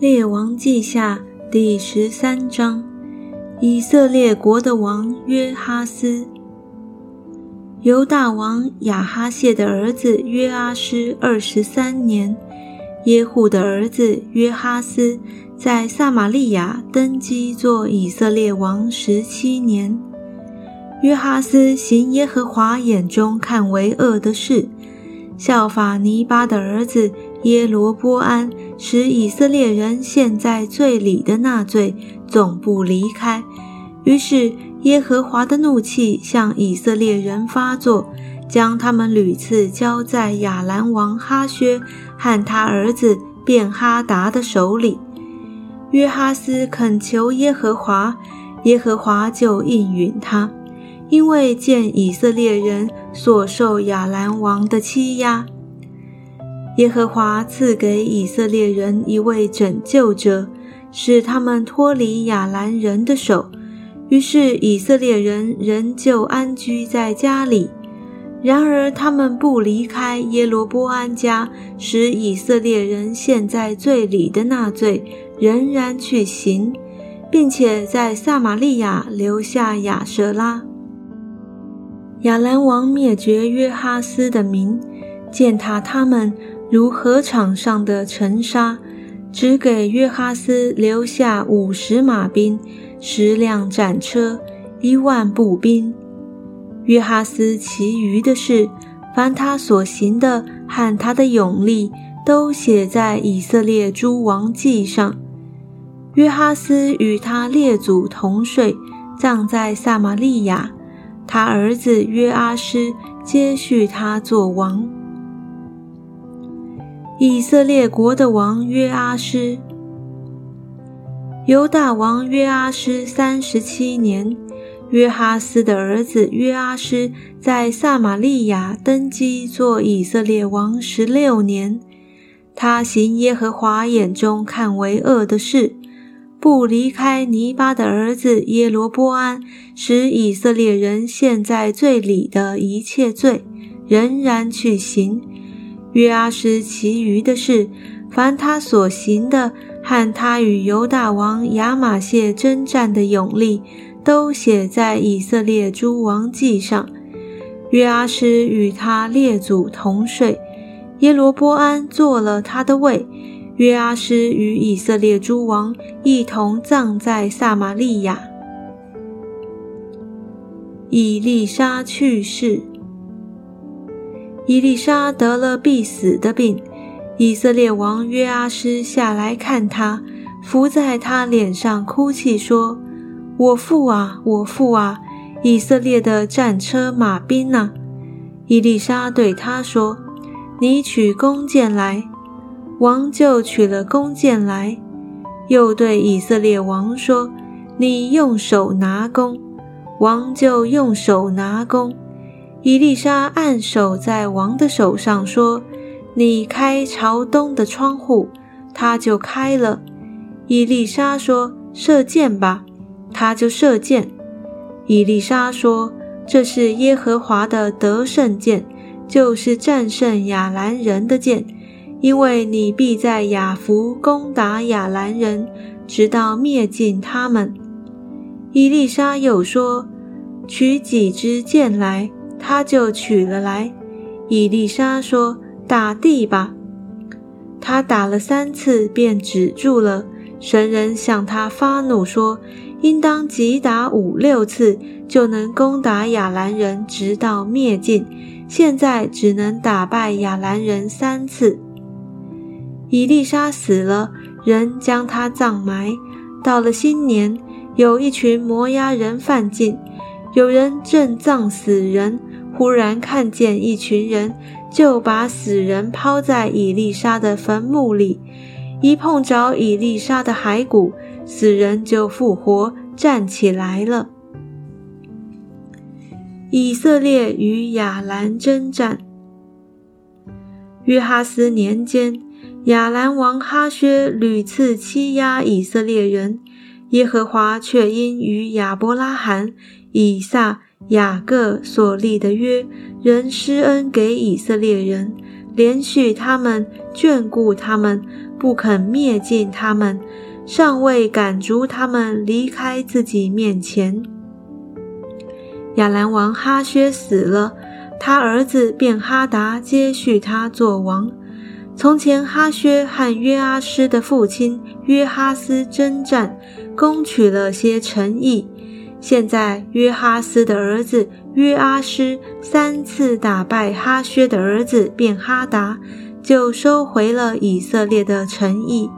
列王记下第十三章：以色列国的王约哈斯，犹大王亚哈谢的儿子约阿施二十三年，耶户的儿子约哈斯在撒玛利亚登基做以色列王十七年。约哈斯行耶和华眼中看为恶的事，效法尼巴的儿子。耶罗波安使以色列人陷在罪里的那罪总不离开，于是耶和华的怒气向以色列人发作，将他们屡次交在亚兰王哈薛和他儿子便哈达的手里。约哈斯恳求耶和华，耶和华就应允他，因为见以色列人所受亚兰王的欺压。耶和华赐给以色列人一位拯救者，使他们脱离亚兰人的手。于是以色列人仍旧安居在家里。然而他们不离开耶罗波安家，使以色列人陷在罪里的那罪，仍然去行，并且在撒玛利亚留下亚舍拉。亚兰王灭绝约哈斯的民，践踏他们。如河场上的尘沙，只给约哈斯留下五十马兵、十辆战车、一万步兵。约哈斯其余的事，凡他所行的和他的勇力，都写在以色列诸王记上。约哈斯与他列祖同睡，葬在撒玛利亚。他儿子约阿施接续他做王。以色列国的王约阿施，犹大王约阿施三十七年，约哈斯的儿子约阿施在撒玛利亚登基做以色列王十六年。他行耶和华眼中看为恶的事，不离开尼巴的儿子耶罗波安使以色列人陷在罪里的一切罪，仍然去行。约阿施其余的事，凡他所行的，和他与犹大王亚玛谢征战的勇力，都写在以色列诸王记上。约阿施与他列祖同睡，耶罗波安做了他的位。约阿施与以色列诸王一同葬在撒玛利亚。以利沙去世。伊丽莎得了必死的病，以色列王约阿施下来看他，伏在他脸上哭泣说：“我父啊，我父啊！以色列的战车马兵呢？”伊丽莎对他说：“你取弓箭来。”王就取了弓箭来，又对以色列王说：“你用手拿弓。”王就用手拿弓。伊丽莎按手在王的手上，说：“你开朝东的窗户，他就开了。”伊丽莎说：“射箭吧。”他就射箭。伊丽莎说：“这是耶和华的得胜箭，就是战胜亚兰人的箭，因为你必在雅弗攻打亚兰人，直到灭尽他们。”伊丽莎又说：“取几支箭来。”他就取了来。伊丽莎说：“打地吧。”他打了三次，便止住了。神人向他发怒说：“应当击打五六次，就能攻打亚兰人，直到灭尽。现在只能打败亚兰人三次。”伊丽莎死了，人将他葬埋。到了新年，有一群摩押人犯境，有人正葬死人。忽然看见一群人，就把死人抛在伊丽莎的坟墓里。一碰着伊丽莎的骸骨，死人就复活，站起来了。以色列与亚兰征战。约哈斯年间，亚兰王哈薛屡次欺压以色列人，耶和华却因与亚伯拉罕、以撒。雅各所立的约，仍施恩给以色列人，连续他们，眷顾他们，不肯灭尽他们，尚未赶逐他们离开自己面前。亚兰王哈薛死了，他儿子便哈达接续他做王。从前哈薛和约阿施的父亲约哈斯征战，攻取了些城邑。现在约哈斯的儿子约阿施三次打败哈薛的儿子便哈达，就收回了以色列的诚意。